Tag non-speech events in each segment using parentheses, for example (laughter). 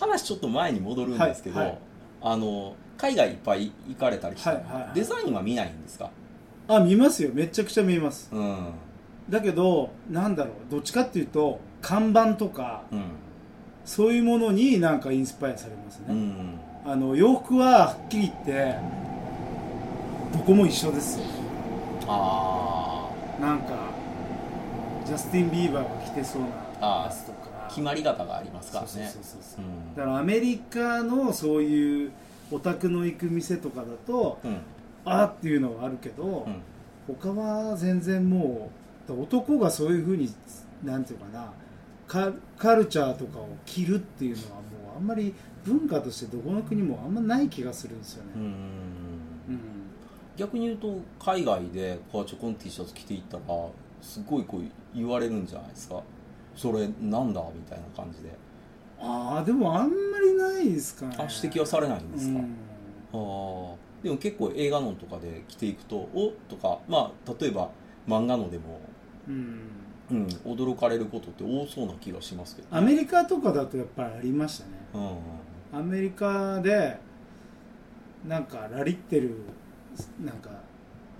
話ちょっと前に戻るんですけど、はいはい。あの海外いっぱい行かれたりして、はいはいはい。デザインは見ないんですか？あ見ますよ。めちゃくちゃ見ます。うん。だけどなんだろう。どっちかっていうと看板とかうん。そういうものになんかインスパイアされますね、うん。あの洋服ははっきり言ってどこも一緒ですよ。あなんかジャスティン・ビーバーが着てそうな。あやつとかあ決まり方がありますからね。だからアメリカのそういうオタクの行く店とかだとうん。あーっていうのはあるけど、うん。他は全然もう男がそういうふうになんていうかなカカルチャーとかを着るっていうのはもうあんまり文化としてどこの国もあんまない気がするんですよね、うんうん逆に言うと海外でカーチョコン T シャツ着ていったらすごいこう言われるんじゃないですかそれなんだみたいな感じで。ああでもあんまりないですかね。あ指摘はされないんですか、うん。あー。でも結構映画のとかで着ていくとおとかまあ例えば漫画のでも、うん。うん、驚かれることって多そうな気がしますけど、アメリカとかだとやっぱりありましたね。うん。アメリカでなんかラリってるなんか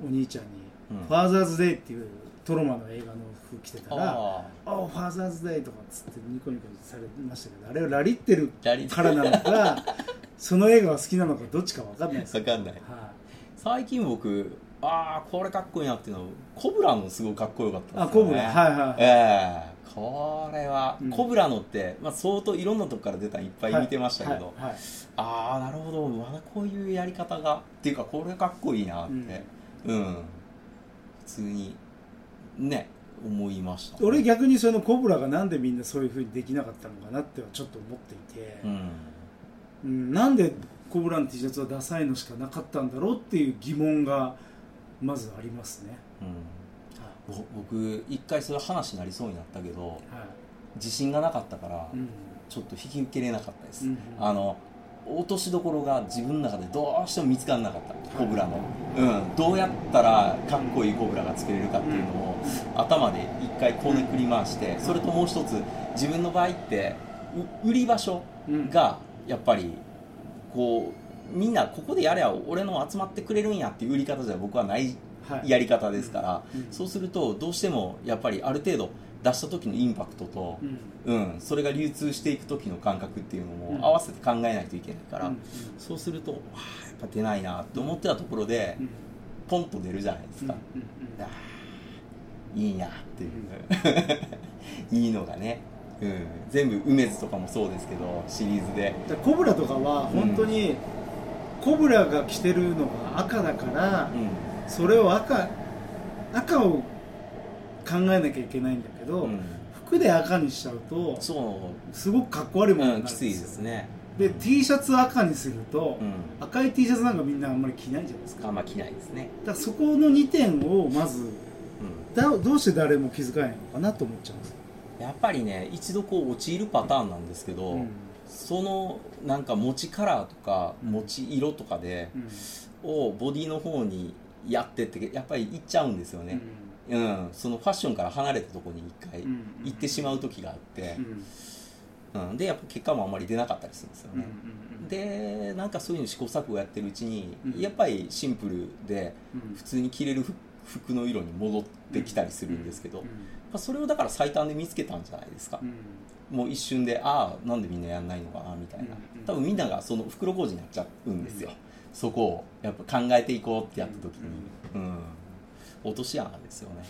お兄ちゃんにうん「ファーザーズ・デイ」っていうトロマの映画の服着てたら「ああファーザーズ・デイ」とかっつってニコニコされましたけどあれはラリってるからなのか (laughs) その映画が好きなのかどっちか分かんないです。分かんない。は最近僕ああこれかっこいいなっていうのコブラのすごいかっこよかったい、あですよねコブラ。はいはい、ええ。これは、うん。コブラのって、まあ、相当いろんなとこから出たのいっぱい見てましたけど、はい。はい。ああなるほど。まだこういうやり方がっていうかこれかっこいいなって。うん、普通にね思いました、ね、俺逆にそのコブラがなんでみんなそういうふうにできなかったのかなってはちょっと思っていて、うん。うん、なんでコブラの T シャツはダサいのしかなかったんだろうっていう疑問がまずありますね、うん、ぼ僕一回それ話になりそうになったけどはい。自信がなかったから、うん。ちょっと引き受けれなかったです、うん。あの落としどころが自分の中でどうしても見つからなかった。コブラの、うん、どうやったらかっこいいコブラが作れるかっていうのを、頭で一回こねくり回して、それともう一つ自分の場合ってう売り場所がやっぱりこうみんなここでやれば俺の集まってくれるんやっていう売り方じゃ僕はないやり方ですから、うん。そうするとどうしてもやっぱりある程度出した時のインパクトとう、ん。うん、それが流通していく時の感覚っていうのうん。も合わせて考えないといけないから、うん。そうするとわあやっぱ出ないなって思ってたところで、うん。ポンと出るじゃないですか、うん。あーいいなっていう、(laughs) いいのがね、うん、全部梅津とかもそうですけどシリーズで、コブラとかは本当に、コブラが着てるのが赤だから、うそれを赤赤を考えなきゃいけないんだけど、んうん、服で赤にしちゃうとそう。すごくかっこ悪いものにうん、なるんきついですね、で T シャツ赤にすると、うん、赤い T シャツなんかみんなあんまり着ないじゃないですか。あんま着ないですね、だからそこの2点をまずうだどうして誰も気づかないのかなと思っちゃうんです。ん、やっぱりね一度こう陥るパターンなんですけど、うん。そのなんか持ちカラーとか持ち色とかで、をボディの方にやってってやっぱり行っちゃうんですよね、うん。そのファッションから離れたところに一回うん。行ってしまう時があって。う、ん。うん。でやっぱ結果もあんまり出なかったりするんですようんね、でなんかそういうの試行錯誤やってるうちに、うん。やっぱりシンプルでうん。普通に着れる服服の色に戻ってきたりするんですけど、うんまあそれをだから最短で見つけたんじゃないですか。う、ん。もう一瞬でああなんでみんなやんないのかなみたいな、うん多分みんながその袋小路になっちゃうんですよ、そこをやっぱ考えていこうってやった時に、うん。落とし穴ですよね、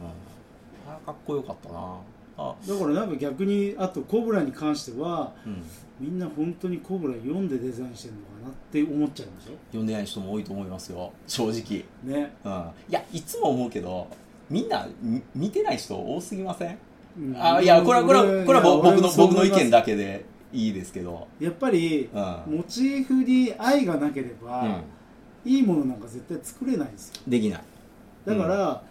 うん、ああかっこよかったな。あ。だからなんか逆にあとコブラに関してはうん。みんな本当にコブラ読んでデザインしてるのかなって思っちゃうんでし読んでない人も多いと思いますよ。正直、ょね。うん、いやいつも思うけどみんなみ見てない人多すぎません、うん。あいやこれはこれはこれはぼ僕の僕の意見だだけでいいですけど、やっぱりうん。モチーフに愛がなければ、うん。いいものなんか絶対作れないんですよ。できない。だから、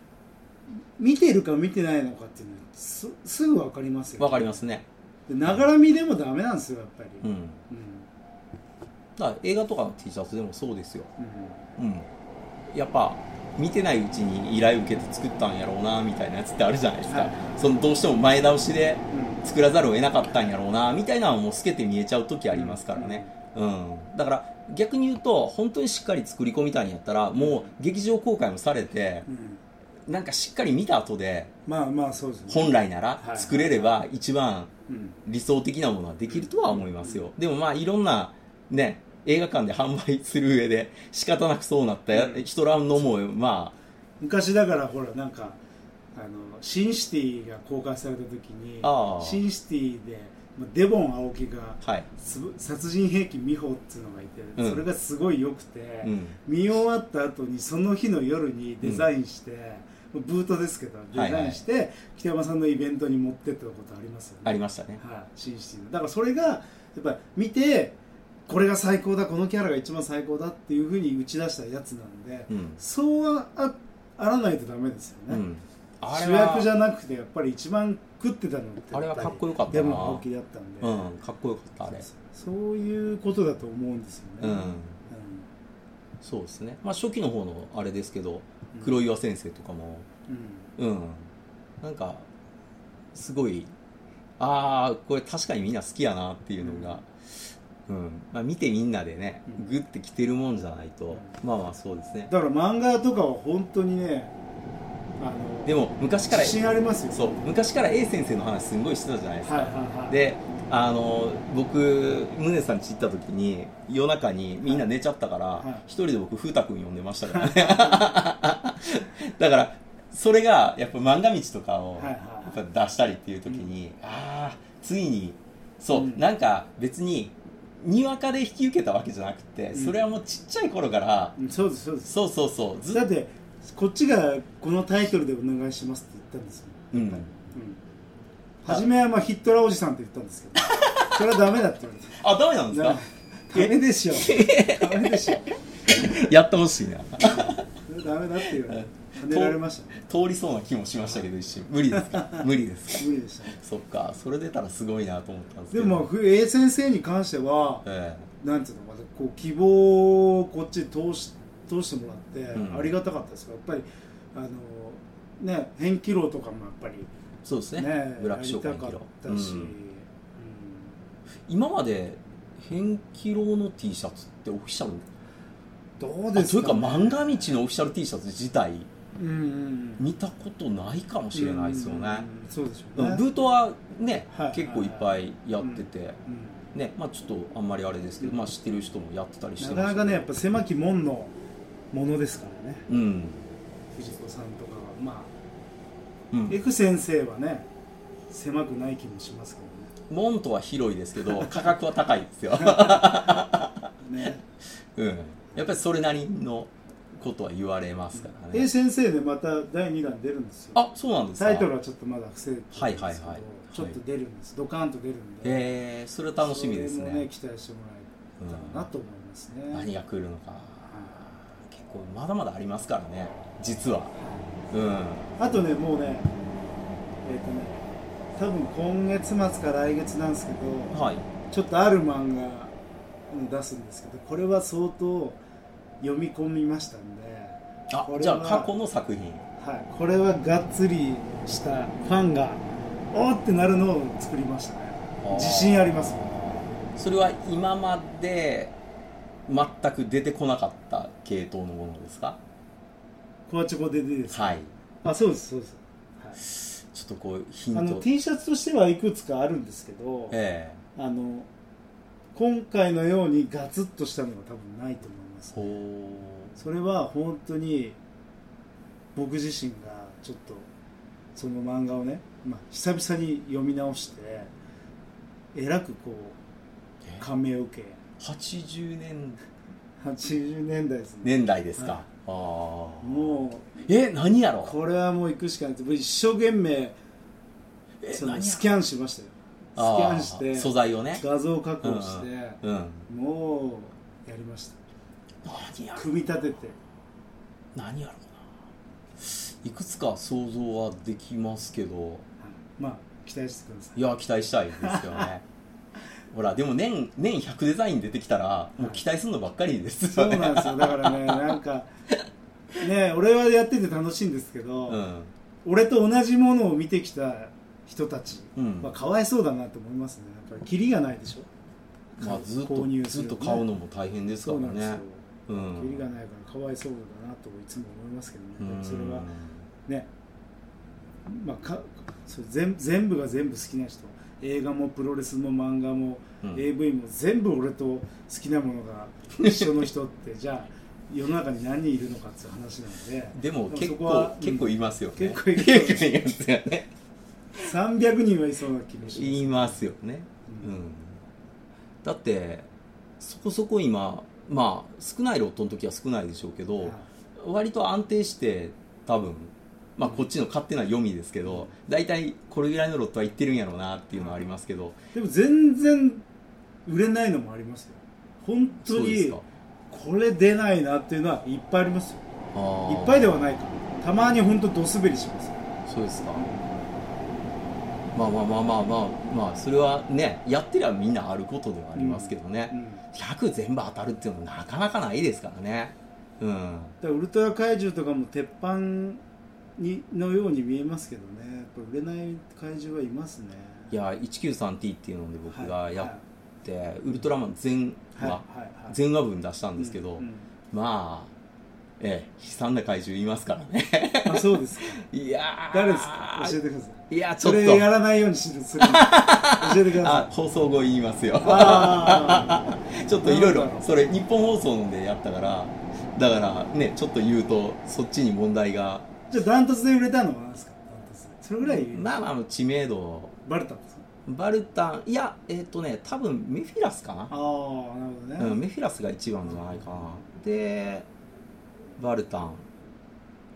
見てるか見てないのかっていうのはすすぐ分かりますよわかりますね。でながら見でもダメなんですよやっぱり。うん。うん。だから映画とかの T シャツでもそうですよ、うん。うん、やっぱ見てないうちに依頼受けて作ったんやろうなみたいなやつってあるじゃないですか、はい。そのどうしても前倒しでうん。作らざるを得なかったんやろうなみたいなのはもう透けて見えちゃう時ありますからね、うん、だから逆に言うと本当にしっかり作り込みたいんやったらもう劇場公開もされてうん。なんかしっかり見た後でまあまあそうですね。本来ならはい。作れれば一番うん。理想的なものはできるとは思いますよ。でもまあいろんなね映画館で販売する上で仕方なくそうなった人らのもま昔だからほらなんかあのシンシティが公開された時にああ。シンシティでまあデボン青木があはい、殺人兵器美穂っていうのがいて、うん。それがすごい良くて、うん、見終わった後にその日の夜にデザインして、ブートですけどデザインして、北山さんのイベントに持ってったことありますよね。ありましたね。はい、シンシティの。だからそれがやっぱり見てこれが最高だこのキャラが一番最高だっていうふうに打ち出したやつなんで、うん、そうはああらないとダメですよね、うん、主役じはゃなくてやっぱり一番食ってたのってあれはかっこよかったな。でも青木だったんで、うん、かっこよかったあれ。そういうことだと思うんですよね、うん。そうですね。まあ初期の方のあれですけどうん。黒岩先生とかも。うん。うん。なんかすごいああこれ確かにみんな好きやなっていうのが、うん。まあ、見てみんなでねうんグッてきてるもんじゃないと、まあまあそうですね。だから漫画とかは本当にねあのでも昔から自信ありますよ。そう昔から A 先生の話すんごいしてたじゃないですか、はいはいはい。であの僕宗さんち行った時に夜中にみんな寝ちゃったからはい一、人で僕風太くん読んでましたからね。(laughs) だからそれがやっぱ漫画道とかをはいはいやっぱ出したりっていう時に、ああついにそう、うん。なんか別ににわかで引き受けたわけじゃなくて、うん。それはもうちっちゃい頃からうんそうですそうです。そうそうそうだってこっちがこのタイトルでお願いしますって言ったんですよ、うん。うん。初めはまあヒットラーおじさんって言ったんですけど (laughs) それはダメだって言われて。あダメなんですか？ダメでしょ (laughs) ダメでしょやってほしいな。ダメだって言われて。跳ね。通りそうな気もしましたけど一瞬。無理ですか？(laughs) 無理ですか？無理でした。ねそっか。それ出たらすごいなと思ったんですけど。でもまあ A 先生に関してはえなんていうのかなこう希望をこっちに通し通してもらってうん。ありがたかったですよ。やっぱりあのね変気楼とかもやっぱりえそうですね。ねブラックショーかったし、うん。今まで変キロの T シャツってオフィシャル？どうですか、あというか漫画道のオフィシャル T シャツ自体うんうん見たことないかもしれないですよね、うんそうでしょううんね、ブートはね、はい。結構いっぱいやってて、うんねまあ、ちょっとあんまりあれですけど、まあ、知ってる人もやってたりしてなかなかねやっぱ狭き門のものですからね。うん、藤子さんとかは。まあうん。F 先生はね狭くない気もしますけ門とは広いですけど (laughs) 価格は高いですよ、どねね。(laughs) うん、やっぱりそれなりのことは言われますからね。A 先生でまた第2弾出るんですよ。あそうなんですか。タイトルはちょっとまだ伏せてるんですけど、はいはいはい。ちょっと出るんです。ドカーンと出るんで。えー、それ楽しみですね。ね期待してもらえたらなと思いますね、何が来るのか。結構まだまだありますからね。実は。うん。あとねもうねえっ、とね多分今月末か来月なんですけどはい。ちょっとある漫画を出すんですけどこれは相当読み込みましたんであじゃあ過去の作品。はい、これはがっつりしたファンがおーってなるのを作りましたね。自信あります。それは今まで全く出てこなかった系統のものですか？コアチョコでですか？はい。あそうですそうです、ちょっとこうヒンはい、あトの T シャツとしてはいくつかあるんですけど、えあの今回のようにガツッとしたのは多分ないと思います。えほそれは本当に僕自身がちょっとその漫画をね、まあ、久々に読み直してえらくこう感銘を受け。80年？80年代ですね。年代ですか、はい。ああもえ？何やうろ？これはもう行くしかない。僕一生懸命え？そのスキャンしましたよ。スキャンして素材をね。画像確保して、うん。もうやりました何やろ組み立てて。何やろうな。いくつか想像はできますけど。まあ期待してください。いや期待したいですよね。(laughs) ほらでも年年100デザイン出てきたらもう期待するのばっかりですそうよねなんですよ。だからねなんか (laughs) ね俺はやってて楽しいんですけど、うん。俺と同じものを見てきた人たちうん。はかわいそうだなと思いますね。やっぱりキリがないでしょ。まあ、ずっと購入するのね。ずっと買うのも大変ですからね。そうなんがないからかわいそうだなといつも思いますけどね、うん。それはねまあかそれ全全部が全部好きな人。映画もプロレスも漫画も、うん。AV も全部俺と好きなものが一緒の人ってじゃあ世の中に何人いるのかっていう話なので。でも結構そこは結構いますよね。結構います。よね300人はいそうな気もします。言いますよね、ううんん。だってそこそこ今まあ少ないロットの時は少ないでしょうけど、はい。割と安定して多分まあこっちの勝手な読みですけど大体これぐらいのロットはいってるんやろうなっていうのはありますけど。でも全然売れないのもありますよ。本当にこれ出ないなっていうのはいっぱいありますよ。いっぱいではないかたまに本当ドスベリしますよ。そうですかまあまあまあまあまあまあそれはねやってりゃみんなあることではありますけどね、うん100全部当たるっていうのはなかなかないですからね。うん。ウルトラ怪獣とかも鉄板にのように見えますけどね。やっぱ売れない怪獣はいますね。いや 193T っていうので僕がはいやって、ウルトラマン全話、はいはいはい。全話分出したんですけど、うんうん。まあええ悲惨な怪獣いますからね。あそうですか。(laughs) いやー。誰ですか？教えてくださいいやちょそっと。れやらないようにする。する教えてくだあさい。放送後言いますよ。あ (laughs) ちょっといろいろそれ日本放送のでやったからだからねちょっと言うとそっちに問題が。じゃあダントツで売れたのは何ですか？それぐらいまあまあ知名度。バレたんですかバルタン。いやえっ、とね多分メフィラスかな。ああなるほどね、うん、メフィラスが一番じゃないかな。でバルタン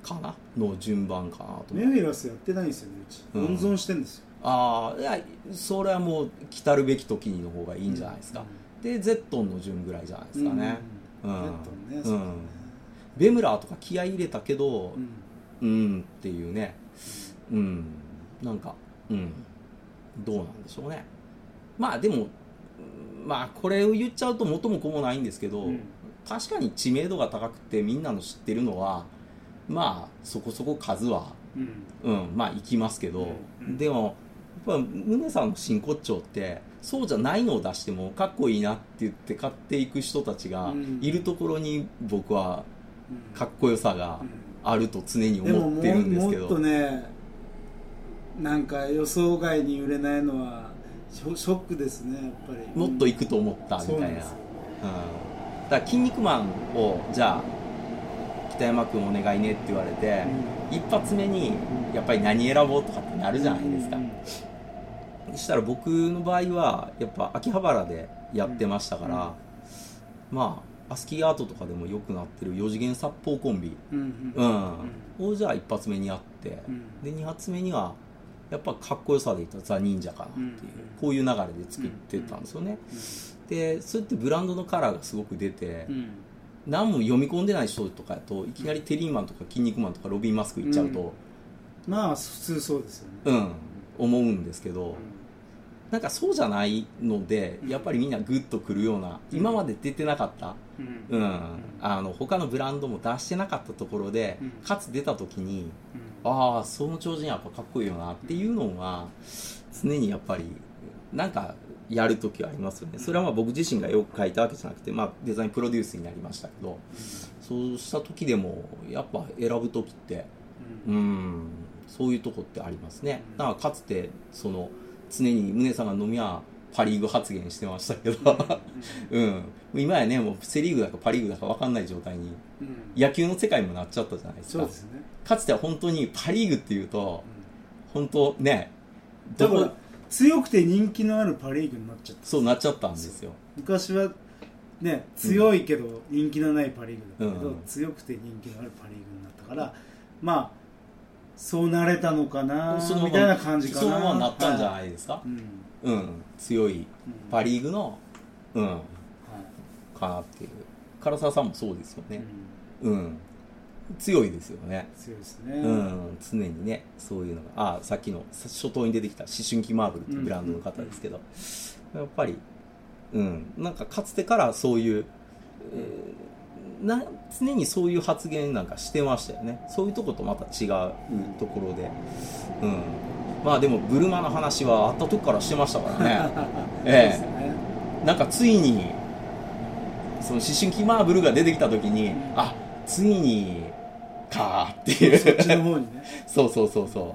かな。の順番かなとメフィラスやってないんですよねうち、うん。温存してんですよ。ああいやそれはもう来たるべき時の方がいいんじゃないですか、でゼットンの順ぐらいじゃないですかね。うんうん。ゼットンねうん。そうだね。ベムラーとか気合い入れたけどうん。うんっていうね。うん。なんかうん。どうなんでしょうね。まあでもうんまあこれを言っちゃうと元も子もないんですけど、うん。確かに知名度が高くてみんなの知ってるのはまあそこそこ数はうん。うんまあいきますけど、うん。でもやっぱ宗さんの真骨頂ってそうじゃないのを出してもかっこいいなって言って買っていく人たちがうん。いるところに僕はうん。かっこよさがあると常に思ってるんですけど。もっとねなんか予想外に売れないのはショショックですねやっぱり。もっといくと思ったみたいな。うん、だから「筋肉マン」をじゃあ北山君お願いねって言われて、一発目にやっぱり何選ぼうとかってなるじゃないですか、うん。そしたら僕の場合はやっぱ秋葉原でやってましたから、まあアスキーアートとかでもよくなってる4次元殺法コンビ、をじゃあ一発目にやって、うん。で2発目にはやっぱかっこよさで言ったらザ・忍者かなっていう、うん。こういう流れで作ってったんですよね、でそれってブランドのカラーがすごく出て、うん何も読み込んでない人とかやといきなりテリーマンとか筋肉マンとかロビンマスクいっちゃうと、まあ普通そうですよね。うん思うんですけど、なんかそうじゃないのでやっぱりみんなグッとくるような、うん今まで出てなかった、うん。うん。あの他のブランドも出してなかったところで、うん。かつ出た時にうん。ああその超人やっぱかっこいいよなっていうのが常にやっぱりなんかやる時はありますよね。それはまあ僕自身がよく描いたわけじゃなくて、まあ、デザインプロデュースになりましたけどそうした時でもやっぱ選ぶ時ってうん。うん。そういうとこってありますね。だからかつてその常に宗さんが飲みはパ・リーグ発言してましたけど、うん、(laughs) 今やねもうセ・リーグだかパ・リーグだか分かんない状態にうん。野球の世界もなっちゃったじゃないですか。ね。かつては本当にパ・リーグっていうと本当ねどこ強くて人気のあるパ・リーグになっちゃった。そうなっちゃったんですよ。昔はね強いけど人気のないパ・リーグだったけど、うん。強くて人気のあるパ・リーグになったからまあそうなれたのかなみたいな感じかな。そのままなったんじゃい、ないですか？うん。うん。強いうん。パ・リーグのうん。はい。かなっていう。唐沢さんもそうですよね。うん。うん強いですよね。強いですね、うん、常にねそういうのが。あさっきの初頭に出てきた思春期マーブルっていうブランドの方ですけど、やっぱり、うん、なんかかつてからそういう、えーな常にそういう発言なんかしてましたよね。そういうとことまた違うところで、うん、まあでもブルマの話はあったとこからしてましたからね。(laughs) えそうですね。えなんかついにその思春期マーブルが出てきた時に、ん。あついにかーっていう。そっちの方にね。(laughs) そうそうそうそう。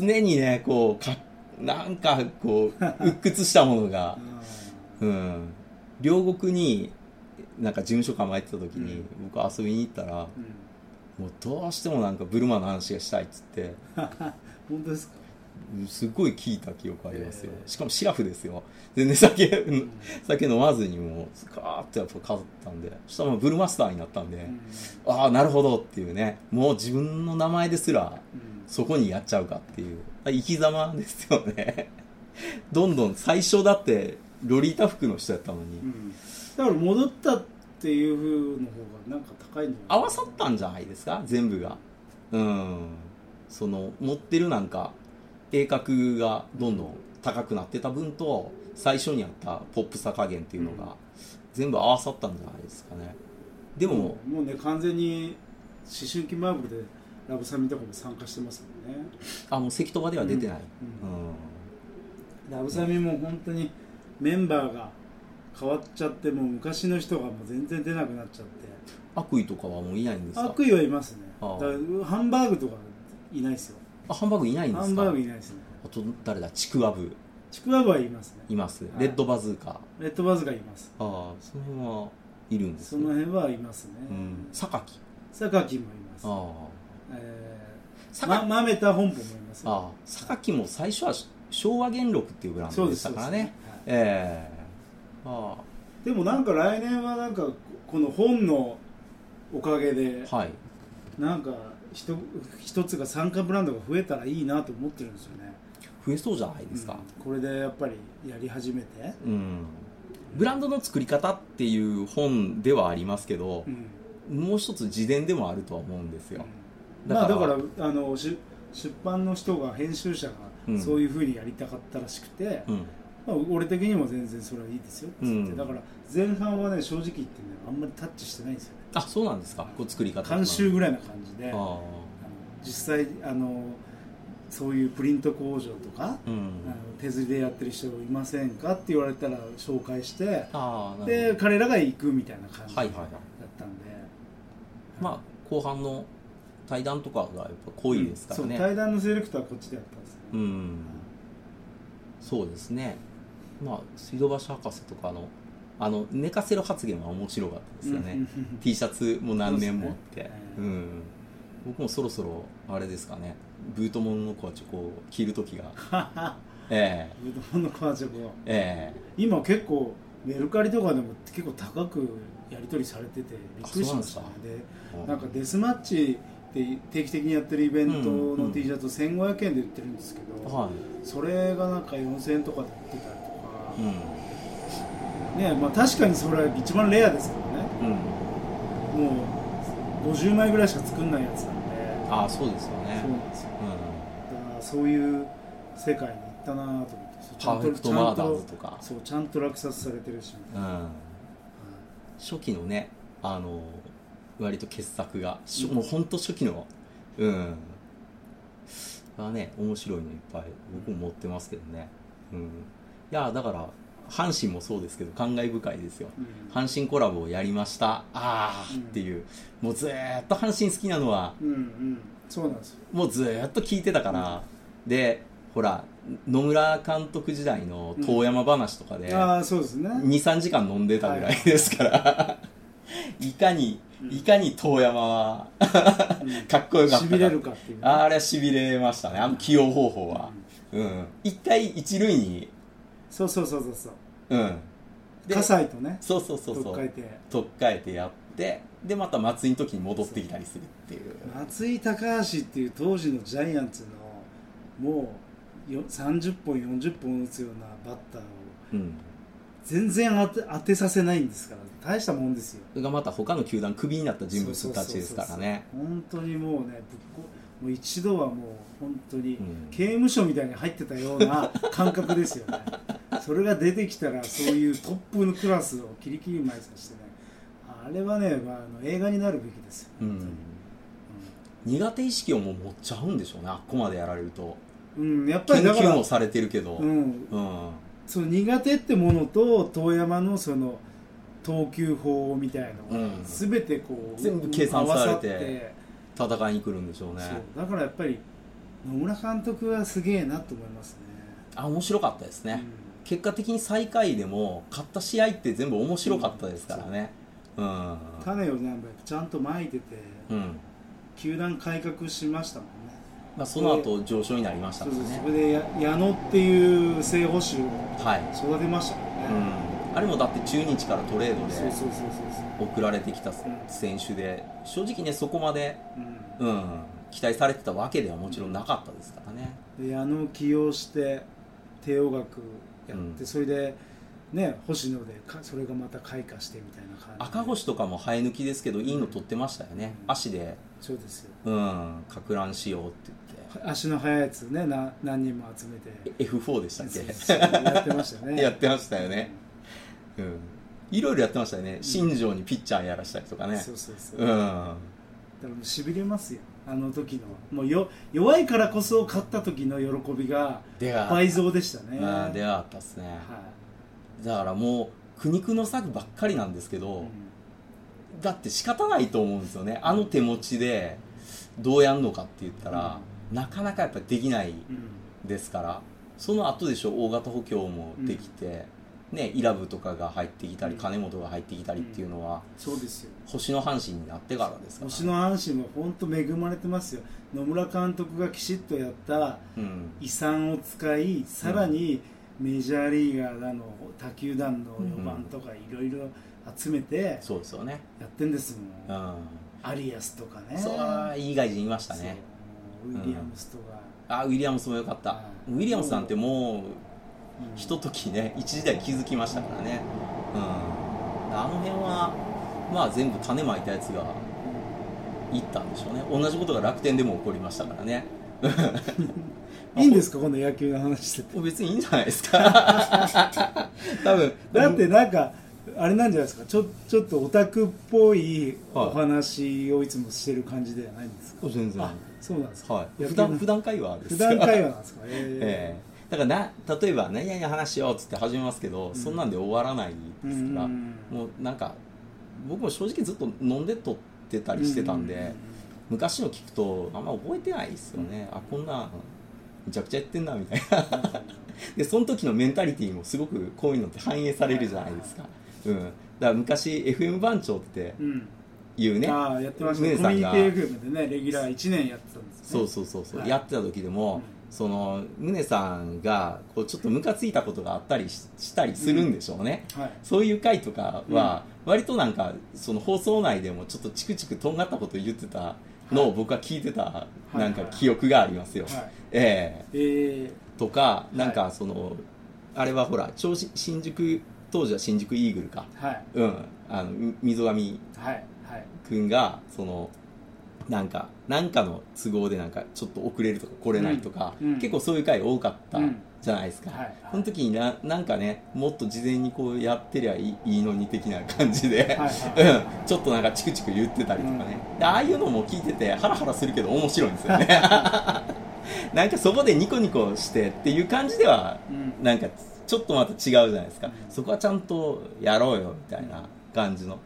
常にねこうかなんかこう (laughs) 鬱屈したものが。うん。両国になんか事務所構えてた時に、僕遊びに行ったらうん。もうどうしてもなんかブルマの話がしたいっつって。(laughs) 本当ですか？すごい聞いた記憶ありますよ、えー。しかもシラフですよ全然酒、うん酒飲まずにもうスカーッとやっぱ飾ったんでそしたらブルマスターになったんで、うん。ああなるほどっていうね。もう自分の名前ですらうん。そこにやっちゃうかっていう。生き様ですよね。(laughs) どんどん最初だってロリータ服の人やったのに、うん。だから戻ったっていう風の方がなんか高いんじゃない合わさったんじゃないですか？全部が。うん。その持ってるなんか鋭角がどんどん高くなってた分と最初にあったポップさ加減っていうのが全部合わさったんじゃないですかね。でも、もうもうね完全に思春期マーブルでラブサミとかも参加してますもんね。あもう関戸場では出てない、うん。ラブサミも本当にメンバーが変わっちゃってもう昔の人がもう全然出なくなっちゃって。悪意とかはもういないんですか？悪意はいますね。ああ。ハンバーグとかいないですよ。あハンバーグいないんですか？ハンバーグいないですね。あと誰だ？ちくわぶちくわぶはいますね。います。い。レッドバズーカ。レッドバズがいます。ああその辺はいるんですその辺はいますね、うん。榊。榊もいます。ああ。えー、榊。ま、豆田本舗もいますああ。榊も最初は昭和元禄っていうブランドでしたからね。ええ。あでもなんか来年はなんかこの本のおかげであはい。なんか一一つが参加ブランドが増えたらいいなと思ってるんですよね増えそうじゃないですか。うん。これでやっぱりやり始めて、うん、ブランドの作り方っていう本ではありますけどう、ん。もう一つ自伝でもあるとは思うんですよ、まあだからあの出出版の人が編集者うん。がそういうふうにやりたかったらしくて、うん。まあ、俺的にも全然それはいいですよ。っつって、うんだから前半はね正直言ってねあんまりタッチしてないんですよね。あそうなんですか。こう作り方。監修ぐらいな感じで。ああの実際あのそういうプリント工場とか、あうん。手刷りでやってる人いませんかって言われたら紹介してで彼らが行くみたいな感じだはいはいはい。ったんで、まあ後半の対談とかがやっぱ濃いですからね。そう対談のセレクトはこっちでやったんですね、うん。そうですね。まあ水道橋博士とかのあの寝かせる発言は面白かったですよね、うん。T シャツも何年もあって。ね。うん。僕もそろそろあれですかねブートモンのコアチョコを着る時が。(laughs) えブドウのカーチョコええ。今結構メルカリとかでも結構高くやり取りされててびっくりしましたね。えでなんかデスマッチって定期的にやってるイベントうんうんの T シャツを1500円で売ってるんですけど、はそれがなんか4000円とかで売ってたりとか。い、うん。ねまあ、確かにそれは一番レアですからね。うん。もう50枚ぐらいしか作んないやつなんで。ああそうですよねそういう世界に行ったなと思って。ちゃんパーフェクトマーダーズとか。そうちゃんと落札されてるし、うん。はい初期のねあの割と傑作が、しもう本当初期のうん。がね面白いのいっぱい僕も持ってますけどね。うん。いやだから阪神もそうですけど感慨深いですよ。うん。阪神コラボをやりました。ああうん。っていう、もうずーっと阪神好きなのはうんうん。そうなんですよ。もうずーっと聞いてたから、でほら野村監督時代の遠山話とかで、ああそうですね。23時間飲んでたぐらいですから、い、かにいかに遠山はうん。かっこよかったしびれるかっていうね。あれはしびれましたねあの起用方法は。うん。一回一塁にそうそうそうそうそう。うん。で葛西とねそうそうそうそう。取っ換えて取っ替えてやってでまた松井の時に戻ってきたりするっていう。松井高橋っていう当時のジャイアンツのもうよ30本40本打つようなバッターをうん。全然当て当てさせないんですから大したもんですよ。それがまた他の球団クビになった人物たちですからね。本当にもうねぶっこもう一度はもう本当にうん。刑務所みたいに入ってたような (laughs) 感覚ですよね。それが出てきたらそういうトップのクラスをキリキリ前さしてね。ああれはね、まあ、あの映画になるべきですよ、うん。苦手意識をもう持っちゃうんでしょうねあっこまでやられるとうんうんやっぱ研りだから究もされてるけど、うん、うん。その苦手ってものと遠山のその投球法みたいのがうん。全てこう、全部計算されて戦いに来るんでしょうね。そう。だからやっぱり野村監督はすげえなと思いますね、あ面白かったですね、うん。結果的に最下位でも勝った試合って全部面白かったですからね。う。ん。種をねちゃんとまいてて、うん。球団改革しましたもんねまあ、その後上昇になりましたね。それでや矢野っていう正捕手をはい、育てましたもんね、うん、あれもだって中日からトレードでそうそうそうそう送られてきた選手で正直ねそこまで、そう、うん。うん、期待されてたわけではもちろんなかったですからね。で矢野を起用して帝王学やって、うん。それでね星野でかそれがまた開花してみたいな感じで。赤星とかも生え抜きですけどいいの取ってましたよね、うん。足で、そうですよ。うん、かく乱しようって言って足の速いやつねな何人も集めて。F4 でしたっけ？やってましたよね。(laughs) やってましたよね。うん。いろいろやってましたよね。新庄にピッチャーやらしたりとかね。そうそうそう、うん。だからもうしびれますよあの時の。もうよ弱いからこそ勝った時の喜びが倍増でしたね。うんではあったっすね。はだからもう苦肉の策ばっかりなんですけい、ど、うん。だって仕方ないと思うんですよね。あの手持ちでどうやんのかって言ったら、なかなかやっぱりできないうんですからその後でしょ大型補強もできて、ね、イラブとかが入ってきたり、うん。金本が入ってきたりっていうのは、そうですよ。星の阪神になってからですから、星の阪神は本当恵まれてますよ。野村監督がきちっとやったうん、遺産を使いさらにメジャーリーガーだの他球団の4番とかいろいろ集めてそうですよね、やってんですもん、うん、アリアスとかね。そういい外人いましたねウィリアムスとか、あウィリアムスもよかった、うん。ウィリアムスなんてもううんひとときね一時代気づきましたからね、うん、あの辺はまあ全部種まいたやつがいったんでしょうね。同じことが楽天でも起こりましたからね。(laughs) いいんですかこの野球の話して。て別にいいんじゃないですか。(laughs) 多分。だってなんかあれなんじゃないですか。ちょちょっとオタクっぽいお話をいつもしてる感じではないんですか、全然。あそうなんですか、はい、普段普段会話です普段会話なんですか。(laughs) ええ。えだからな例えば何々話しようっつって始めますけど、ん。そんなんで終わらないですから、うん。もうなんか僕も正直ずっと飲んで撮ってたりしてたんで、昔の聞くとあんま覚えてないですよね、あこんなんめちゃくちゃやってんなみたいな。(laughs) でその時のメンタリティーもすごくこういうのって反映されるじゃないですか、うん、だから昔 FM 番長ってうんいうね、ああやってましたね。コミュニティ FM でねレギュラー1年やってたんですね。そうそうそうそう、はい。やってた時でも、その宗さんがこうちょっとムカついたことがあったりししたりするんでしょうね、はい。そういう回とかは割となんかその放送内でもちょっとチクチクとんがったこと言ってたのを僕は聞いてたい。なんか記憶がありますよ、はい。ええ。えとかなんかその、あれはほら新宿当時は新宿イーグルか。ー、はい。うん。あのみ溝上。はいはい君がそのなんかなんかの都合でなんかちょっと遅れるとか来れないとか、うん。うん。結構そういう回多かったうん。じゃないですか、はい。はいその時にななんかねもっと事前にこうやってりゃいいいいのに的な感じで、はい (laughs) うん。ちょっとなんかチクチク言ってたりとかね、でああいうのも聞いててハラハラするけど面白いんですよね。(laughs) なんかそこでニコニコしてっていう感じではうん。なんかちょっとまた違うじゃないですか、うん。そこはちゃんとやろうよみたいな感じの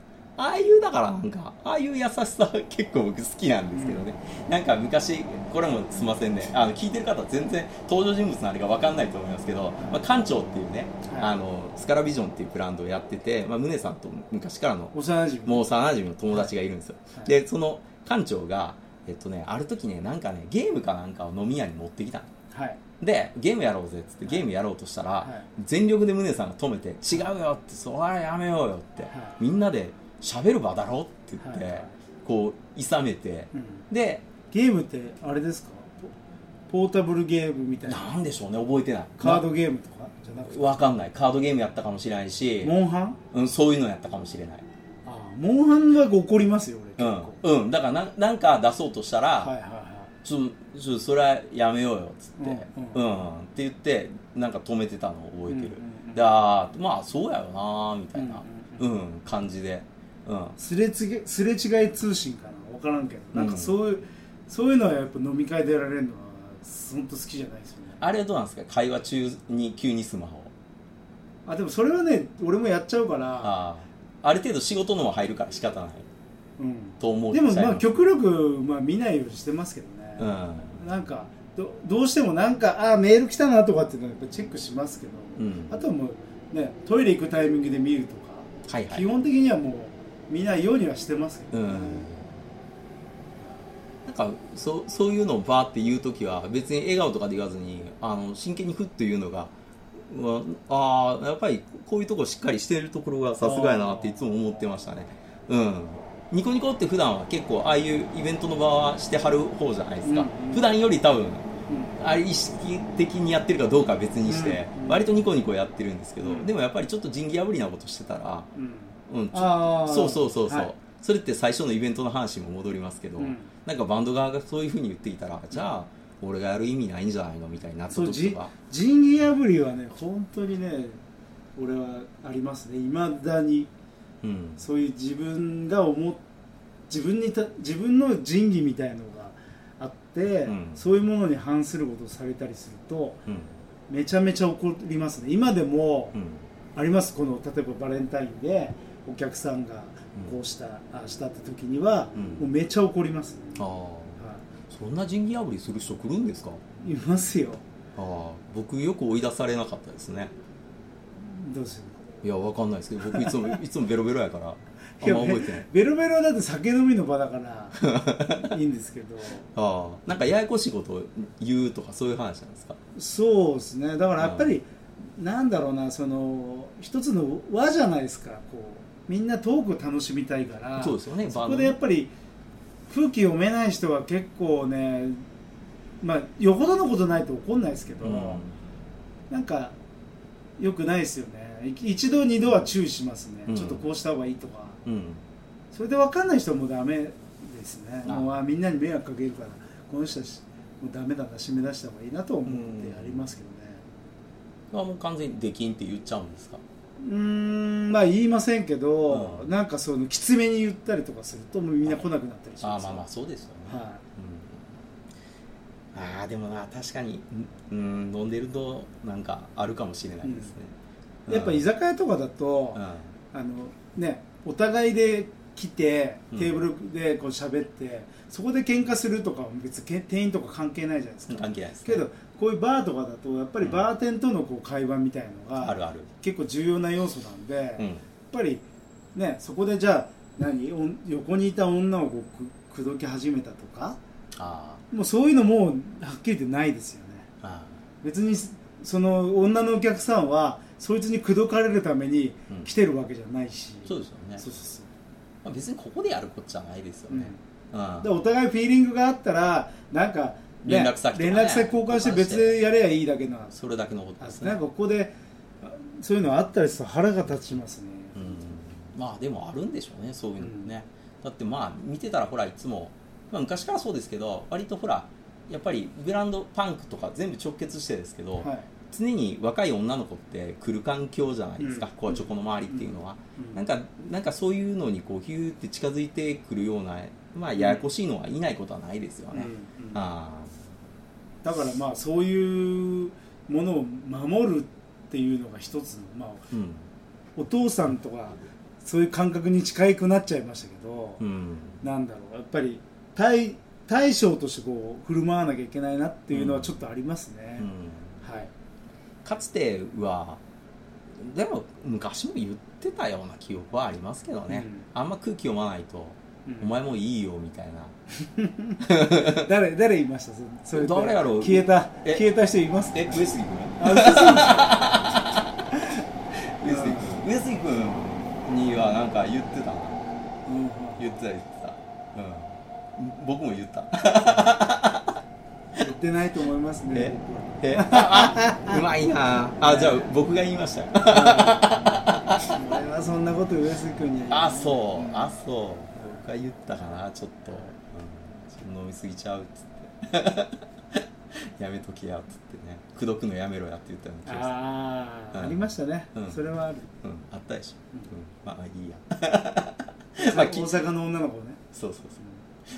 ああいうだからなんかああいう優しさ結構僕好きなんですけどね、なんか昔これもすいませんね。あの聞いてる方全然登場人物のあれが分かんないと思いますけど、まあ、館長っていうね、はい。あのスカラビジョンっていうブランドをやってて、まあ、宗さんと昔からの幼馴染もう幼馴染の友達がいるんですよ、はい。でその館長がえっとねある時ねなんかねゲームかなんかを飲み屋に持ってきたの。はい。でゲームやろうぜっつってゲームやろうとしたら、はい。全力で宗さんが止めて「違うよ」って「それはやめようよ」って、はい。みんなで喋る場だろって言って、はいはい。こういさめて、うん。でゲームってあれですか？ポポータブルゲームみたいな。なんでしょうね覚えてない。カードゲームとか？じゃなくて。わかんない。カードゲームやったかもしれないし、モンハン？うん、そういうのやったかもしれない。ああモンハンは怒りますよ俺うん結構、、うん、だからななんか出そうとしたら、はいはいはいちょちょそれはやめようよっつって、ううん。んって言ってなんか止めてたのを覚えてる、うんうんうん。であーまあそうやよなーみたいな、ううんん感じでうん。すれ違いすれ違い通信かな？分からんけど。なんかそういう、そういうのはやっぱ飲み会でやられるのは本当好きじゃないですよね。あれはどうなんですか？会話中に急にスマホあでもそれはね俺もやっちゃうから。ああある程度仕事のも入るから仕方ない。うん。と思う。でもまあ極力、まあ、見ないようにしてますけどね、うん。なんかどどうしてもなんかあメール来たなとかっていうのはやっぱチェックしますけど、うん。あとはもうねトイレ行くタイミングで見るとか、はいはい。基本的にはもう見ないようにはしてますけど。ね、うん。なんかそうそういうのをバーって言う時は別に笑顔とかで言わずにあの真剣にふっと言うのがうわああやっぱりこういうとこしっかりしてるところがさすがやなっていつも思ってましたね。うん。ニコニコって普段は結構ああいうイベントの場はしてはる方じゃないですか、うんうん。普段より多分うん。あれ意識的にやってるかどうかは別にして、うん。割とニコニコやってるんですけど、うん。でもやっぱりちょっと仁義破りなことしてたら、うんうん、あー。そうそうそうそう、はい。それって最初のイベントの話にも戻りますけど、うん。なんかバンド側がそういうふうに言っていたら、じゃあ俺がやる意味ないんじゃないのみたいになったそうじ時とか仁義破りはね本当にね俺はありますね。いまだに。うん。そういう自分が思っ自分にた自分の仁義みたいのがあって、うん。そういうものに反することをされたりするとうん。めちゃめちゃ怒りますね。今でもうん。あります。この例えばバレンタインでお客さんがこうした、あしたって時には、うん。もうめちゃ怒ります、ああ。はそんな仁義破りする人来るんですか？い、いますよ。ああ。僕よく追い出されなかったですね。どうする？いやわかんないですけど僕いつも (laughs) いつもベロベロやからあんま覚えてない。ベロベロだって酒飲みの場だからいいんですけど。ああ。なんかややこしいことを言うとかそういう話なんですか？そうですね。だからやっぱり、なんだろうなその一つの輪じゃないですかこうみんなトークを楽しみたいからそうですよねそこでやっぱり空気読めない人は結構ねまあよほどのことないと怒んないですけど、うん。なんかよくないですよね。い一度二度は注意しますね、うん。ちょっとこうした方がいいとか。うん。それで分かんない人はもうダメですね。あ。もうあみんなに迷惑かけるからこの人たちもうダメだな締め出した方がいいなと思ってやりますけどね。あもう完全に出禁って言っちゃうんですか？うーんまあ言いませんけど、うん。なんかそのきつめに言ったりとかするともうみんな来なくなったりしますああまあまあそうですよね、はうん、ああでもな確かにうん飲んでるとなんかあるかもしれないですね、い、やっぱ居ざ酒屋とかだと、うん。あのねお互いで来てうん。テーブルでこう喋って、そこで喧嘩するとかは別にけ店員とか関係ないじゃないですか、関係ないですね。けどこういうバーとかだとやっぱりバーテンとのこう会話みたいのがあるある。結構重要な要素なんで、やっうんぱりねそこでじゃあ何？横にいた女をこうく口説き始めたとか？あもうそういうのもはっきり言ってないですよね。ああ別にその女のお客さんはそいつに口説かれるためにうん。来てるわけじゃないし、そうですよね。そうそうそう。まあ、別にここでやることじゃないですよね、うん。でお互いフィーリングがあったらなんか、ね連絡先ね。連絡先交換して別でやればいいだけのそれだけのことですね。なんかここであそういうのあったりすると腹が立ちますね、うん。まあでもあるんでしょうねそういうのもね、だってまあ見てたらほらいつも、まあ、昔からそうですけど割とほらやっぱりブランドパンクとか全部直結してですけど、はい。常に若い女の子って来る環境じゃないですか、うん。こうチョコの周りっていうのは、うん。なんかなんかそういうのにこうヒューって近づいてくるようなまあややこしいのはいないことはないですよね、うん。うん。あだからまあそういうものを守るっていうのが一つの、まあ、あうん。お父さんとかそういう感覚に近くなっちゃいましたけど、うん。なんだろうやっぱり対対象としてこう振る舞わなきゃいけないなっていうのはちょっとありますね、うん。はい。かつてはでも昔も言ってたような記憶はありますけどね、あんま空気読まないと、うんお前もいいよみたいな。(laughs) 誰誰いました？そそれ誰やろう？消えたえ消えた人います？え上杉君？あ上杉君。上杉君にはなんか言ってた？なうん。言ってた言ってた。うん。僕も言った。言ってないと思いますね。え？え？うまいな。あじゃあ僕が言いました。よ俺はそんなこと上杉君にはあそう。あそう僕が言ったかなちょっと、うん、飲みすぎちゃうっつって。(laughs) やめときやっつってね。口説くのやめろやって言ったような気がする。ああ、うん。ありましたね、うん。それはある。うん。あったでしょ、ううん、まあいいや。(laughs) まあき大阪の女の子ね。そうそう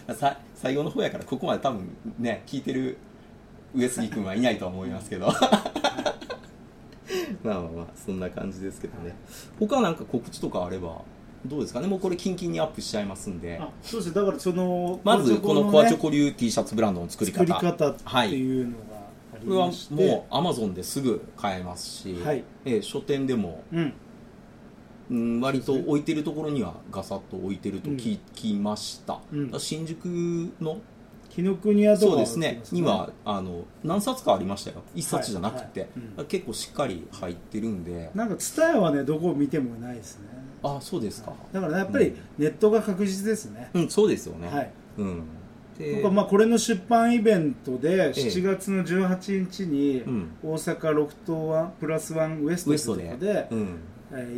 そう。さ最後の方やからここまで多分ね聞いてる上杉君はいないとは思いますけど。(laughs) まあまあまあそんな感じですけどね。他なんか告知とかあれば？どうですかね。もうこれキンキンにアップしちゃいますんで。あそうです。ねだからそのまずこのコアチョコね流 T シャツブランドの作り方作り方っていうのがありこれはまして、もうアマゾンですぐ買えますし、はい。えー書店でも、うん。うん、割と置いてるところにはガサッと置いてると聞きました、うん。新宿の紀ノ国屋とかそうですね。にはあの何冊かありましたよ。一冊じゃなくて、はいはい結構しっかり入ってるんで。なんかツタヤはねどこを見てもないですねあそうですか、だからやっぱりネットが確実ですね、うんそうですよね、はい。うん。で僕はまあこれの出版イベントで7月の18日にうん。大阪ロフトワンプラスワンウエストというとこで、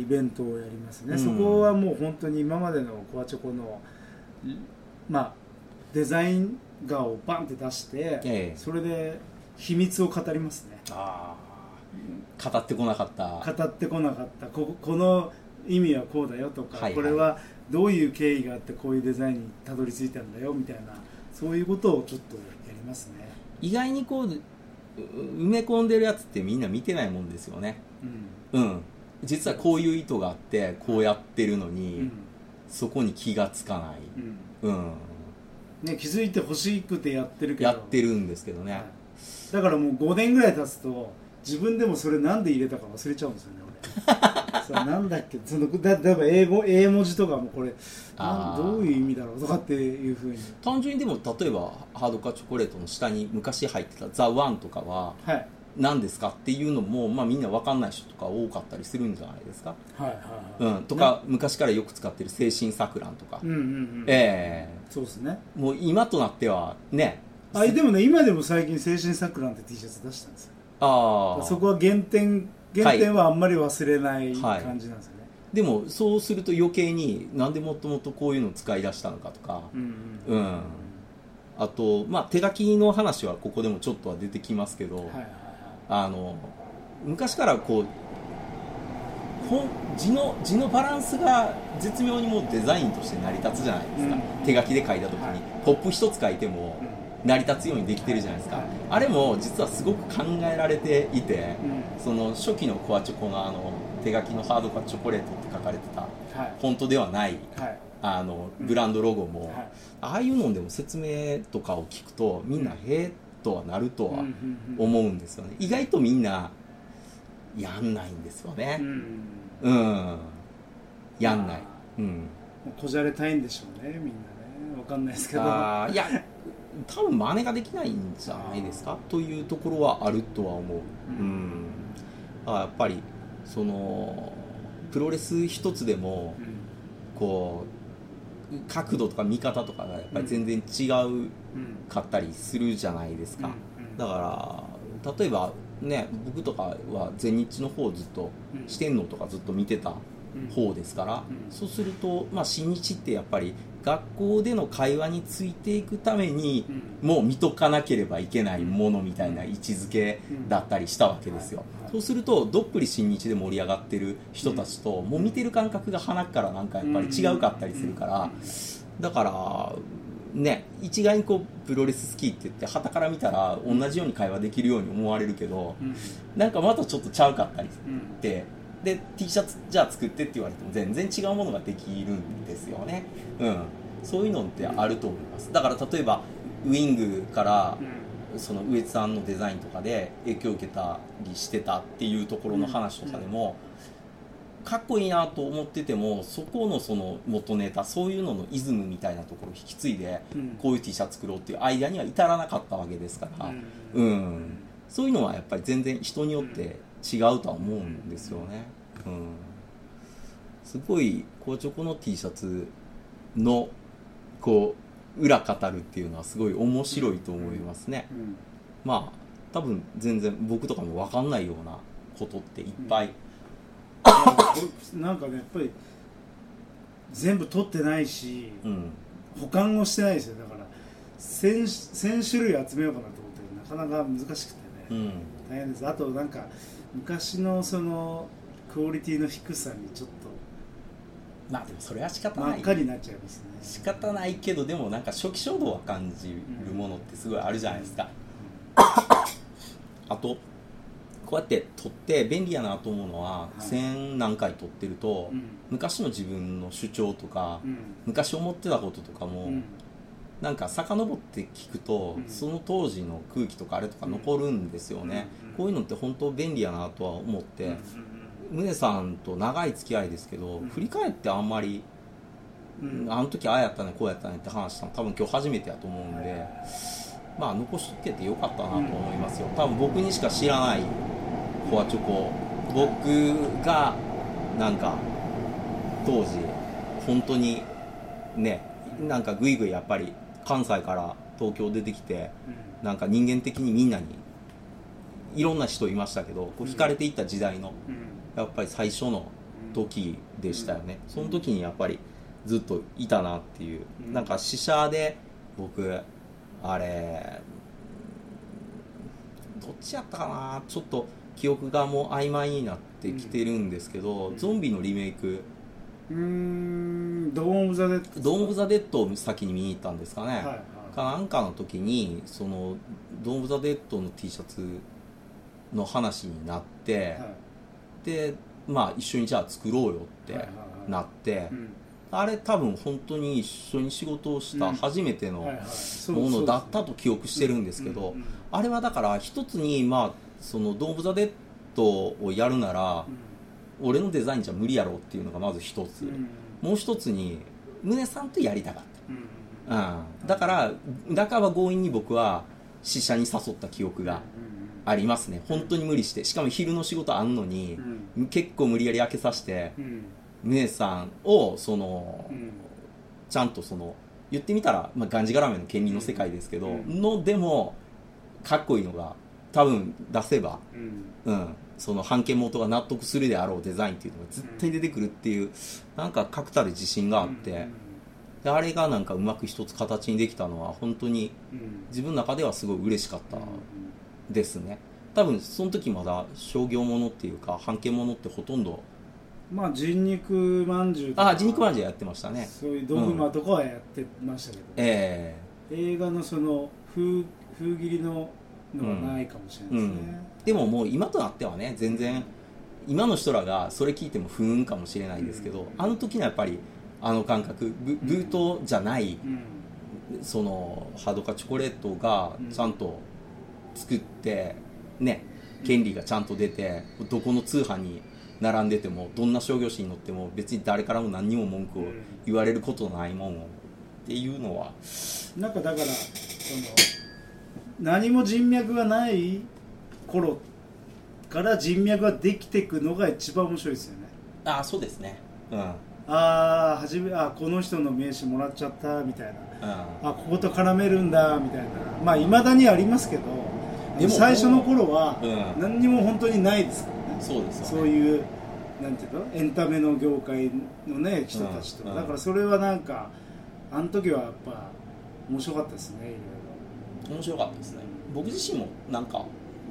イベントをやりますね、うん。そこはもう本当に今までのコアチョコのまあデザイン画をバンって出して、ええ。それで秘密を語りますね。ああ語ってこなかった。語ってこなかった。ここの意味はこうだよとか、はいはい。これはどういう経緯があってこういうデザインにたどり着いたんだよみたいなそういうことをちょっとやりますね、意外にこうう埋め込んでるやつってみんな見てないもんですよね。うん。うん。実はこういう意図があってこうやってるのに、うん。そこに気がつかない、うん。うん、ね、気づいてほしくてやってるけど。やってるんですけどね、はい。だからもう5年ぐらい経つと自分でもそれなんで入れたか忘れちゃうんですよね俺 (laughs) そうなんだっけそのだ例えば英語英文字とかもこれなんどういう意味だろうとかっていうふうに。単純にでも例えばハードカチョコレートの下に昔入ってた「ザ・ワンとかははい。何ですかっていうのも、まあ、みんな分かんない人とか多かったりするんじゃないですか、はいはいはい。うん、とか、昔からよく使ってる精神錯乱とか、うんうんうんえそうですね。えもう今となってはねあでもね今でも最近精神錯乱って T シャツ出したんですよ。ああそこは原点原点はあんまり忘れないはい感じなんですよね、でもそうすると余計になんでもともとこういうのを使い出したのかとか、うんううん。ん。あと、まあ、手書きの話はここでもちょっとは出てきますけど、はいはいはい。あの昔からこう本字の字のバランスが絶妙にもうデザインとして成り立つじゃないですか、うん手書きで書いた時に、はい。ポップ一つ書いてもう成り立つようにできてるじゃないですか、はい。あれも実はすごく考えられていて、んうん。その初期のコアチョコのあの手書きのハードカチョコレートって書かれてたはい。フォントではないはい。あのブランドロゴも、はい。ああいうのでも説明とかを聞くとみんな「へえ」とはなるとはうんうんうん。思うんですよね。意外とみんなやんないんですよね。うん。うん、やんない、うん、こじゃれたいんでしょうねみんなね。わかんないですけど。あーいや (laughs) 多分真似ができないんじゃないですか？というところはあるとは思う、ううん。ん、あやっぱりそのプロレス一つでもうん。こう角度とか見方とかがやっぱり全然違ううんかったりするじゃないですか、うん。だから例えばね僕とかは全日の方をずっとうん。四天王とかずっと見てたうん。方ですから、うん。そうすると、まあ、新日ってやっぱり学校での会話についていくために、うん。もう見とかなければいけないものみたいな位置づけだったりしたわけですよ、はい。そうするとどっぷり新日で盛り上がってる人たちと、もう見てる感覚が鼻からなんかやっぱり違うかったりするから、だからね一概にこうプロレス好きって言って旗から見たら同じように会話できるように思われるけど、うん。なんかまたちょっとちゃうかったりうん。ってで T シャツじゃあ作ってって言われても全然違うものができるんですよね。うん。そういうのってあると思います。だから例えばウィングからその上津さんのデザインとかで影響を受けたりしてたっていうところの話とかでも、かっこいいなと思っててもそこのその元ネタそういうののイズムみたいなところを引き継いで、うん。こういう T シャツ作ろうっていうアイデアには至らなかったわけですから、うん。うん。そういうのはやっぱり全然人によって違うとは思うんですよね。うん、すごい紅チョコの T シャツのこう裏語るっていうのはすごい面白いと思いますね。うん。まあ多分全然僕とかも分かんないようなことっていっぱい、なんかねやっぱり全部取ってないしうん。保管をしてないですよ。だから1000 1000種類集めようかなと思ってなかなか難しくてね、うん大変ですあとなんか昔のそのクオリティの低さにちょっとまあでもそれは仕方ない。真っ赤になっちゃいますね。仕方ないけどでもなんか初期衝動は感じるものってすごいあるじゃないですか、あとこうやって撮って便利やなと思うのは、はい。千何回撮ってると、うん。昔の自分の主張とか、うん。昔思ってたこととかも、うんなんか遡って聞くと、うん。その当時の空気とかあれとか残るんですよね、うん。こういうのって本当便利やなとは思って、うん。宗さんと長い付き合いですけど、うん。振り返ってあんまり、うん。あの時ああやったねこうやったねって話したの多分今日初めてやと思うんで、まあ残しとけてよかったなと思いますよ。多分僕にしか知らないフォアチョコ僕がなんか当時本当にねなんかぐいぐいやっぱり関西から東京出てきてなんか人間的にみんなにいろんな人いましたけどこう惹かれていった時代のうん。やっぱり最初の時でしたよね、その時にやっぱりずっといたなっていう、うん。なんか試写で僕あれどっちやったかなちょっと記憶がもう曖昧になってきてるんですけど、うん。ゾンビのリメイクうーんドーン・オブ・ザ・デッ「ドドーン・オブ・ザ・デッド」を先に見に行ったんですかね、はいはい。かなんかの時にその「ドーン・オブ・ザ・デッド」の T シャツの話になって、はい。でまあ一緒にじゃあ作ろうよってはいはいはい。なって、うん。あれ多分本当に一緒に仕事をしたうん初めてのものだったと記憶してるんですけどあれはだから一つにまあその「ドーム・ザ・デッド」をやるなら俺のデザインじゃ無理やろうっていうのがまず一つ、うん。もう一つに宗さんとやりたかっうん。た、うん、だからだから強引に僕は試写に誘った記憶がありますね。本当に無理して。しかも昼の仕事あんのにう、ん。結構無理やり開けさせてうん。宗さんをその、うん。ちゃんとその言ってみたら、まあ、がんじがらめの権利の世界ですけど、うん。のでもかっこいいのが多分出せば、うん。うん、その版権元が納得するであろうデザインっていうのが絶対出てくるっていう、なんか確たる自信があって、であれがなんかうまく一つ形にできたのは本当にうん。自分の中ではすごい嬉しかったうんですね。多分その時まだ商業ものっていうか版権ものってほとんどまあ人肉まんじゅうとかあ人肉まんじゅうやってましたね。そういうドグマとかはやってましたけど、え。映画のその風風切りののはないかもしれないですね、でももう今となってはね全然今の人らがそれ聞いても不運かもしれないですけど、うん。あの時のやっぱりあの感覚ブブートじゃないうん。そのハードカチョコレートがちゃんと作ってね権利がちゃんと出てどこの通販に並んでてもどんな商業誌に載っても別に誰からも何にも文句を言われることないもんをっていうのはなんかだからその何も人脈がない頃から人脈ができていくのが一番面白いですよね。ああそうですね。うん。うんああ初めあこの人の名刺もらっちゃったみたいな。ああここと絡めるんだみたいな。まあいまだにありますけどでも最初の頃はうん。何にも本当にないですからね、そうですよね。そういうなんていうの？エンタメの業界のね人たちと、うん。だからそれはなんかあの時はやっぱ面白かったですねいろい面白かったですね。僕自身もなんか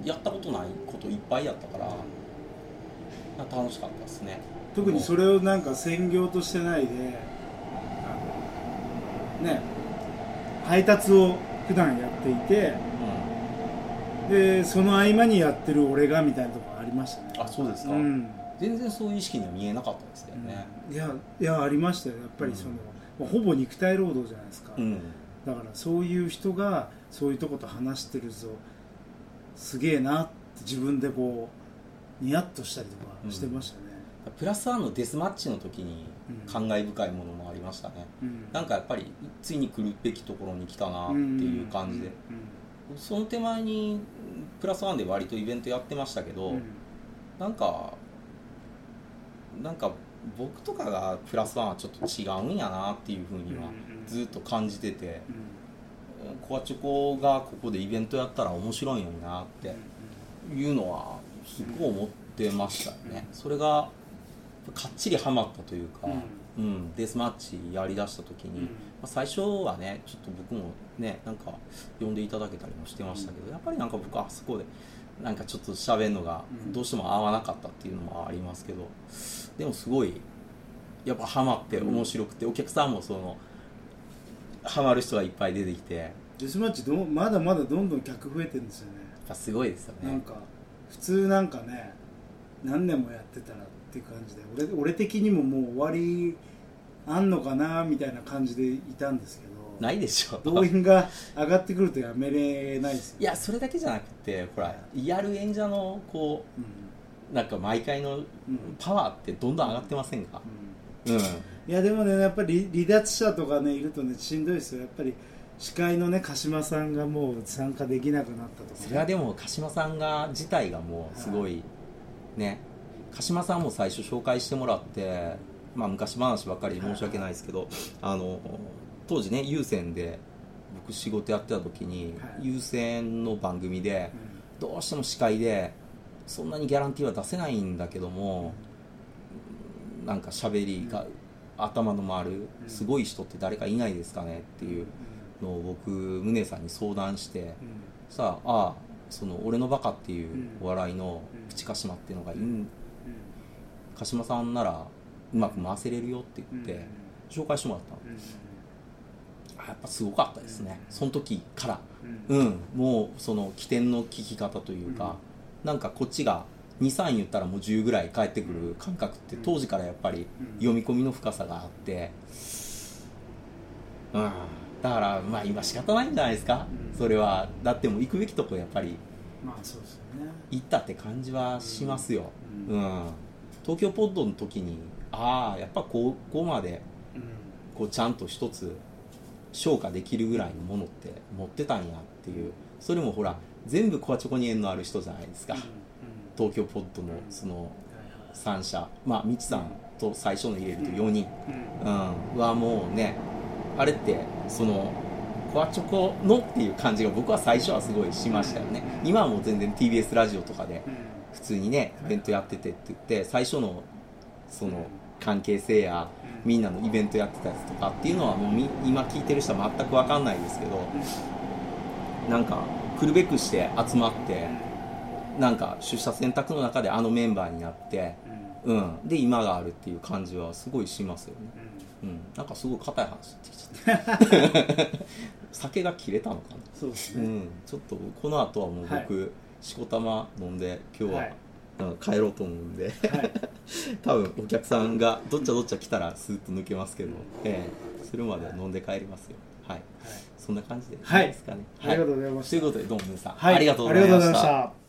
やったことないこといっぱいやったから楽しかったですね。ろ特にそれをなんか専業としてないでね配達を普段やっていてでその合間にやってる俺がみたいなところありましたね。あそうですか。うん。全然そういう意識には見えなかったですけどね。いやいやありましたよ。やっぱりその、ほぼ肉体労働じゃないですか、うんだからそういう人がそういうとこと話してるぞ。すげえなって自分でこうニヤッとしたりとかしてましたね、プラスワンのデスマッチの時にうん感慨深いものもありましたね、うん。なんかやっぱりついに来るべきところに来たなっていう感じで、その手前にプラスワンで割とイベントやってましたけど、うん。うんなんかなんか僕とかがプラスワンはちょっと違うんやなっていうふうにはうんずっと感じてて、うん。コアチョコがここでイベントやったら面白いのになっていうのはすごい思ってましたよね、それがかっちりハマったというか、うん。デスマッチやりだした時に、うん。まあ、最初はねちょっと僕もねなんか呼んでいただけたりもしてましたけど、やっぱりなんか僕あそこでなんかちょっと喋るのがうん。どうしても合わなかったっていうのもありますけどでもすごいやっぱハマって面白くて、お客さんもそのハマる人がいっぱい出てきて。やっデスマッチどうまだまだどんどん客増えてるんですよね。ぱすごいですよね。なんか普通なんかね何年もやってたらっていう感じで俺俺的にももう終わりあんのかなみたいな感じでいたんですけどないでしょ。動員が上がってくるとやめれないですよいやそれだけじゃなくてほらやる演者のこうん。うなんか毎回のうん。パワーってどんどん上がってませんか？うんうん、いやでもねやっぱり離脱者とかねいるとねしんどいですよ。やっぱり司会のね鹿島さんがもう参加できなくなったとか、ね、それはでも鹿島さんが自体がもうすごいね鹿島さんも最初紹介してもらってまあ昔話ばっかりで申し訳ないですけどあの当時ね有線で僕仕事やってた時にはい。有線の番組でうん。どうしても司会でそんなにギャランティーは出せないんだけどもなんか喋りが頭の回るすごい人って誰かいないですかねっていうのを僕宗さんに相談してうん。さあああその俺のバカっていうお笑いのうんプチカシマっていうのがいい。うん鹿島さんならうまく回せれるよってうん言って紹介してもらったの。やっぱすごかったですね。その時から。うん。うん。もうその起点の聞き方というかなんかこっちが23言ったらもう10ぐらい返ってくる感覚って当時からやっぱりうん。読み込みの深さがあって。うん。だからまあ今仕方ないんじゃないですか？うん。それは。だってもう行くべきとこやっぱり。まあそうですよね。行ったって感じはしますよ、ううん。ん。東京ポッドの時にああやっぱここまでうん。こうちゃんと一つ消化できるぐらいのものって持ってたんやっていう。それもほら全部コアチョコに縁のある人じゃないですか、うん東京ポッドのうん。そのはいはい。3社まあみちさんと最初の入れると4人、うん。うん、はもうねあれってそのコアチョコのっていう感じが僕は最初はすごいしましたよね。今はもう全然 TBS ラジオとかでうん。普通にねイベントやっててって言って最初のその関係性やうん。みんなのイベントやってたやつとかっていうのはもうみ今聞いてる人は全く分かんないですけどなんか来るべくして集まってなんか出社選択の中であのメンバーになってうん。うん。で今があるっていう感じはすごいしますよね。うん。うん。なんかすごい硬い話ってきちゃった。(laughs) 酒が切れたのかな。そうですね。うん。ちょっとこの後はもう僕、しこたま飲んで今日は、はい。うん帰ろうと思うんで。はい。(laughs) 多分お客さんがどっちゃどっちゃ来たらスーッと抜けますけど、ええ。それまで飲んで帰りますよ。はい。そんな感じでいいはいですかね、ありがとうございました。ということでどうも皆さん、はい。ありがとうございました